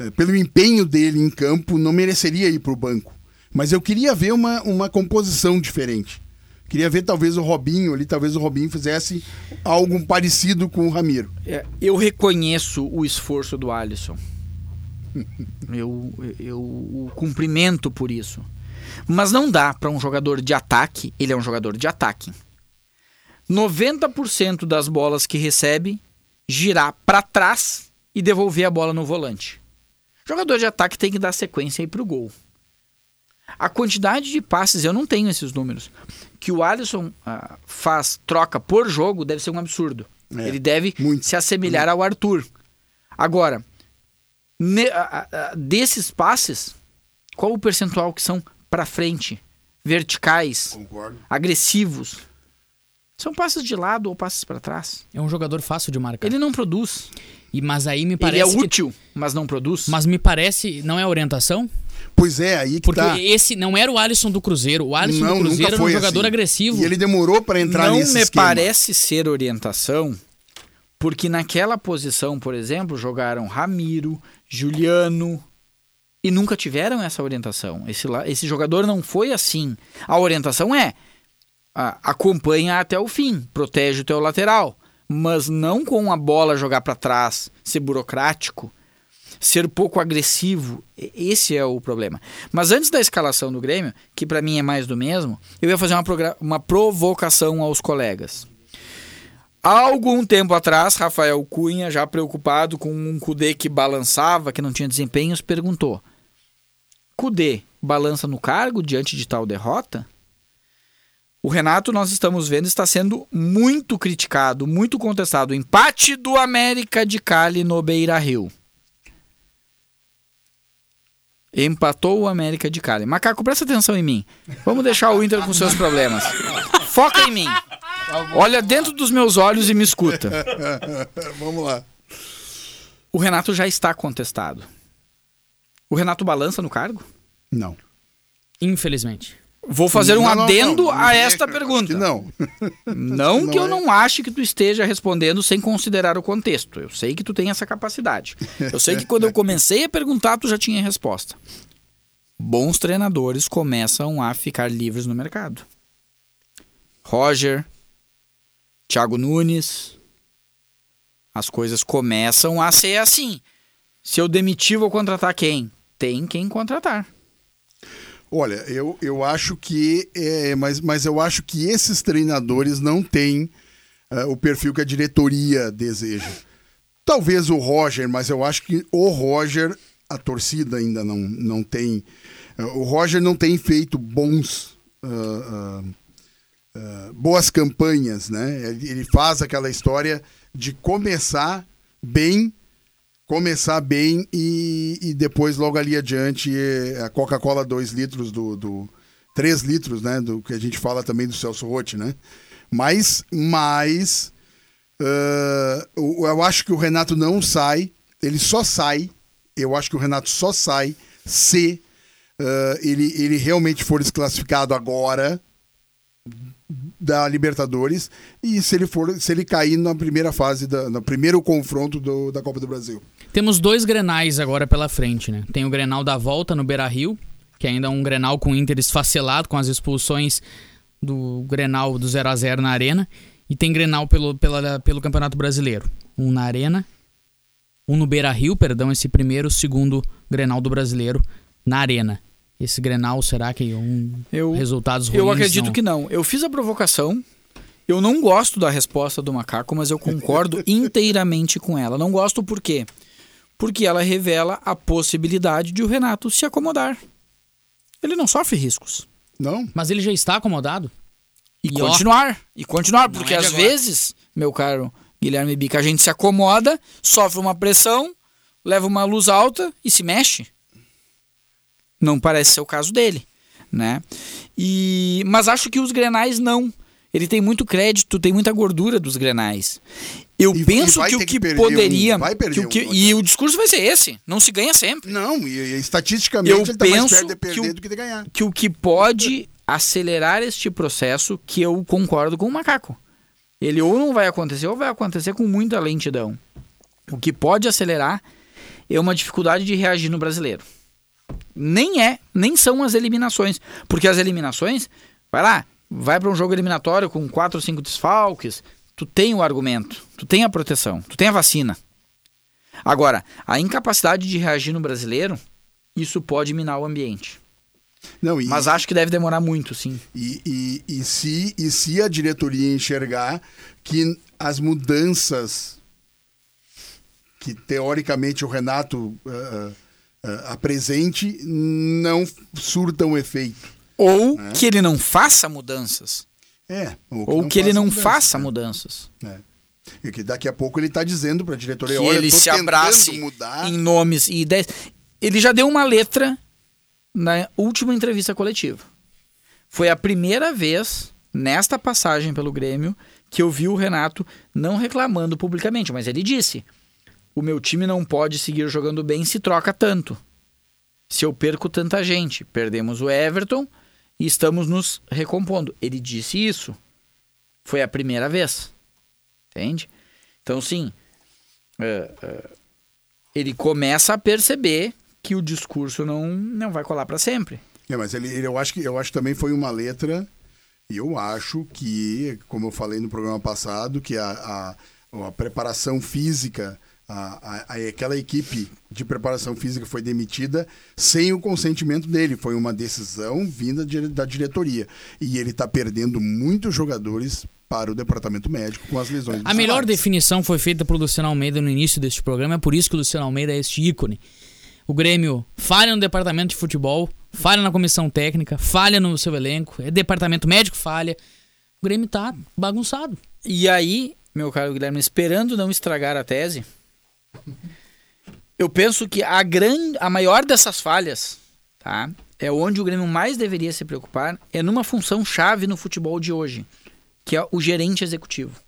eh, pelo empenho dele em campo, não mereceria ir para o banco. Mas eu queria ver uma, uma composição diferente. Queria ver talvez o Robinho ali, talvez o Robinho fizesse algo parecido com o Ramiro. É, eu reconheço o esforço do Alisson. [LAUGHS] eu, eu o cumprimento por isso. Mas não dá para um jogador de ataque, ele é um jogador de ataque. 90% das bolas que recebe girar para trás e devolver a bola no volante. O jogador de ataque tem que dar sequência aí pro gol. A quantidade de passes, eu não tenho esses números, que o Alisson uh, faz troca por jogo deve ser um absurdo. É, Ele deve muito, se assemelhar muito. ao Arthur. Agora, ne, desses passes, qual o percentual que são para frente, verticais, Concordo. agressivos? São passes de lado ou passes para trás. É um jogador fácil de marcar. Ele não produz. E, mas aí me parece. Ele é útil, que... mas não produz. Mas me parece. Não é orientação? Pois é, aí que Porque tá. esse não era o Alisson do Cruzeiro. O Alisson não, do Cruzeiro era um jogador assim. agressivo. E ele demorou para entrar não nesse Não me esquema. parece ser orientação, porque naquela posição, por exemplo, jogaram Ramiro, Juliano e nunca tiveram essa orientação. Esse, esse jogador não foi assim. A orientação é acompanha até o fim, protege o teu lateral, mas não com a bola jogar para trás, ser burocrático, ser pouco agressivo. Esse é o problema. Mas antes da escalação do Grêmio, que para mim é mais do mesmo, eu ia fazer uma, uma provocação aos colegas. Há algum tempo atrás, Rafael Cunha, já preocupado com um Cudê que balançava, que não tinha desempenhos, perguntou: Cudê balança no cargo diante de tal derrota? O Renato, nós estamos vendo, está sendo muito criticado, muito contestado. O empate do América de Cali no Beira Rio. Empatou o América de Cali. Macaco, presta atenção em mim. Vamos deixar o Inter com seus problemas. Foca em mim. Olha dentro dos meus olhos e me escuta. [LAUGHS] Vamos lá. O Renato já está contestado. O Renato balança no cargo? Não. Infelizmente. Vou fazer um não, adendo não, não, a esta pergunta. [LAUGHS] não. Não que eu é. não ache que tu esteja respondendo sem considerar o contexto. Eu sei que tu tem essa capacidade. Eu sei que quando eu comecei a perguntar, tu já tinha resposta. Bons treinadores começam a ficar livres no mercado. Roger, Thiago Nunes. As coisas começam a ser assim. Se eu demitir, vou contratar quem? Tem quem contratar. Olha, eu, eu acho que. É, mas, mas eu acho que esses treinadores não têm uh, o perfil que a diretoria deseja. Talvez o Roger, mas eu acho que o Roger, a torcida ainda não, não tem. Uh, o Roger não tem feito bons. Uh, boas campanhas, né? Ele faz aquela história de começar bem começar bem e, e depois, logo ali adiante, a Coca-Cola 2 litros do, do. 3 litros, né? Do que a gente fala também do Celso Rotti, né? Mas, mas uh, eu acho que o Renato não sai, ele só sai. Eu acho que o Renato só sai se uh, ele, ele realmente for desclassificado agora da Libertadores e se ele for se ele cair na primeira fase da, no primeiro confronto do, da Copa do Brasil. Temos dois Grenais agora pela frente, né? Tem o Grenal da volta no Beira-Rio, que ainda é um Grenal com o Inter esfacelado com as expulsões do Grenal do 0 a 0 na Arena e tem Grenal pelo, pela, pelo Campeonato Brasileiro, um na Arena, um no Beira-Rio, perdão, esse primeiro, segundo Grenal do Brasileiro na Arena esse Grenal, será que um eu, resultados ruins? Eu acredito não? que não. Eu fiz a provocação. Eu não gosto da resposta do macaco, mas eu concordo [LAUGHS] inteiramente com ela. Não gosto por quê? Porque ela revela a possibilidade de o Renato se acomodar. Ele não sofre riscos. Não. Mas ele já está acomodado. E, e continuar. Ó, e continuar, porque é às agora. vezes, meu caro Guilherme Bica, a gente se acomoda, sofre uma pressão, leva uma luz alta e se mexe. Não parece ser o caso dele, né? E mas acho que os Grenais não. Ele tem muito crédito, tem muita gordura dos Grenais. Eu e, penso e que o que, que poderia, um, que o que, um, e o discurso vai ser esse, não se ganha sempre. Não, e, e estatisticamente eu ele tá penso mais perto de perder que o, do que de ganhar. Que o que pode acelerar este processo, que eu concordo com o macaco. Ele ou não vai acontecer ou vai acontecer com muita lentidão. O que pode acelerar é uma dificuldade de reagir no brasileiro nem é, nem são as eliminações. Porque as eliminações, vai lá, vai para um jogo eliminatório com quatro ou cinco desfalques, tu tem o argumento, tu tem a proteção, tu tem a vacina. Agora, a incapacidade de reagir no brasileiro, isso pode minar o ambiente. Não, e, Mas acho que deve demorar muito, sim. E, e, e, se, e se a diretoria enxergar que as mudanças que teoricamente o Renato uh, apresente não surtam efeito. Ou né? que ele não faça mudanças. É. Ou que, ou que ele não mudanças, faça né? mudanças. É. E que daqui a pouco ele está dizendo para a diretoria, que ele se abrace mudar. em nomes e ideias. Ele já deu uma letra na última entrevista coletiva. Foi a primeira vez nesta passagem pelo Grêmio que eu vi o Renato não reclamando publicamente, mas ele disse: o meu time não pode seguir jogando bem se troca tanto. Se eu perco tanta gente, perdemos o Everton e estamos nos recompondo. Ele disse isso. Foi a primeira vez. Entende? Então, sim, uh, uh, ele começa a perceber que o discurso não, não vai colar para sempre. É, mas ele, ele, eu acho que eu acho que também foi uma letra. E eu acho que, como eu falei no programa passado, que a, a, a preparação física a, a, aquela equipe de preparação física foi demitida sem o consentimento dele. Foi uma decisão vinda de, da diretoria. E ele está perdendo muitos jogadores para o departamento médico com as lesões. A melhor definição foi feita por Luciano Almeida no início deste programa, é por isso que o Luciano Almeida é este ícone. O Grêmio falha no departamento de futebol, falha na comissão técnica, falha no seu elenco, é departamento médico falha. O Grêmio tá bagunçado. E aí, meu caro Guilherme, esperando não estragar a tese, eu penso que a, grande, a maior dessas falhas, tá? É onde o Grêmio mais deveria se preocupar, é numa função chave no futebol de hoje, que é o gerente executivo.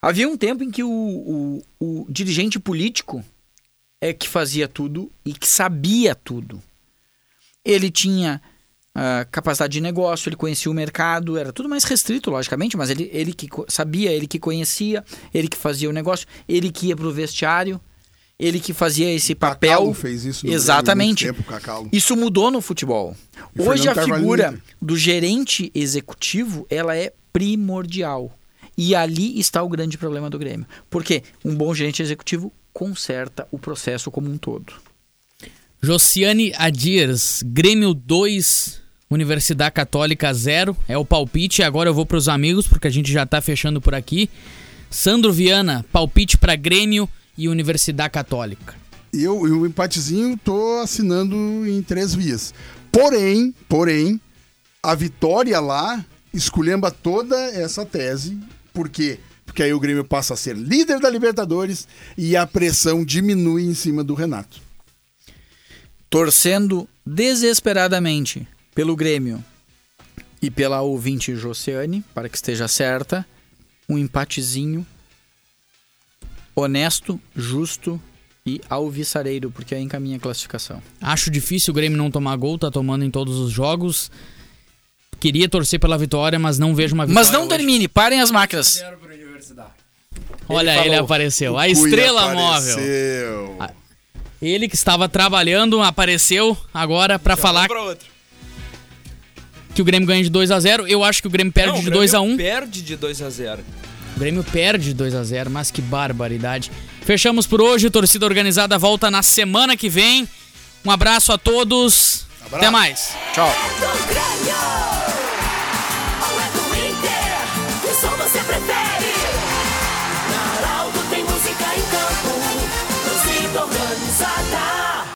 Havia um tempo em que o, o, o dirigente político é que fazia tudo e que sabia tudo. Ele tinha uh, capacidade de negócio, ele conhecia o mercado, era tudo mais restrito, logicamente, mas ele, ele que sabia, ele que conhecia, ele que fazia o negócio, ele que ia para o vestiário, ele que fazia esse papel. Cacalo fez isso Exatamente. Tempo, isso mudou no futebol. E Hoje a figura do gerente executivo, ela é primordial. E ali está o grande problema do Grêmio. Porque um bom gerente executivo conserta o processo como um todo. Josiane Adiers, Grêmio 2, Universidade Católica 0. É o palpite. Agora eu vou para os amigos, porque a gente já tá fechando por aqui. Sandro Viana, palpite para Grêmio e Universidade Católica. Eu, o empatezinho tô assinando em três vias. Porém, porém, a vitória lá esculhamba toda essa tese. Por quê? Porque aí o Grêmio passa a ser líder da Libertadores e a pressão diminui em cima do Renato. Torcendo desesperadamente pelo Grêmio e pela ouvinte Josiane, para que esteja certa, um empatezinho honesto, justo e alvissareiro, porque aí encaminha a classificação. Acho difícil o Grêmio não tomar gol, tá tomando em todos os jogos. Queria torcer pela vitória, mas não vejo uma vitória. Mas não hoje. termine, parem as máquinas. Olha, ele, falou. apareceu. A estrela móvel. apareceu. Ele que estava trabalhando apareceu agora pra falar Pra outro. Que o Grêmio ganha de 2 a 0 Eu acho que o Grêmio perde Não, de o 2 a 1 Perde de 2 a 0 O Grêmio perde de 2 a 0 mas que barbaridade. Fechamos por hoje. Torcida organizada volta na semana que vem. Um abraço a todos. Até mais. Tchau.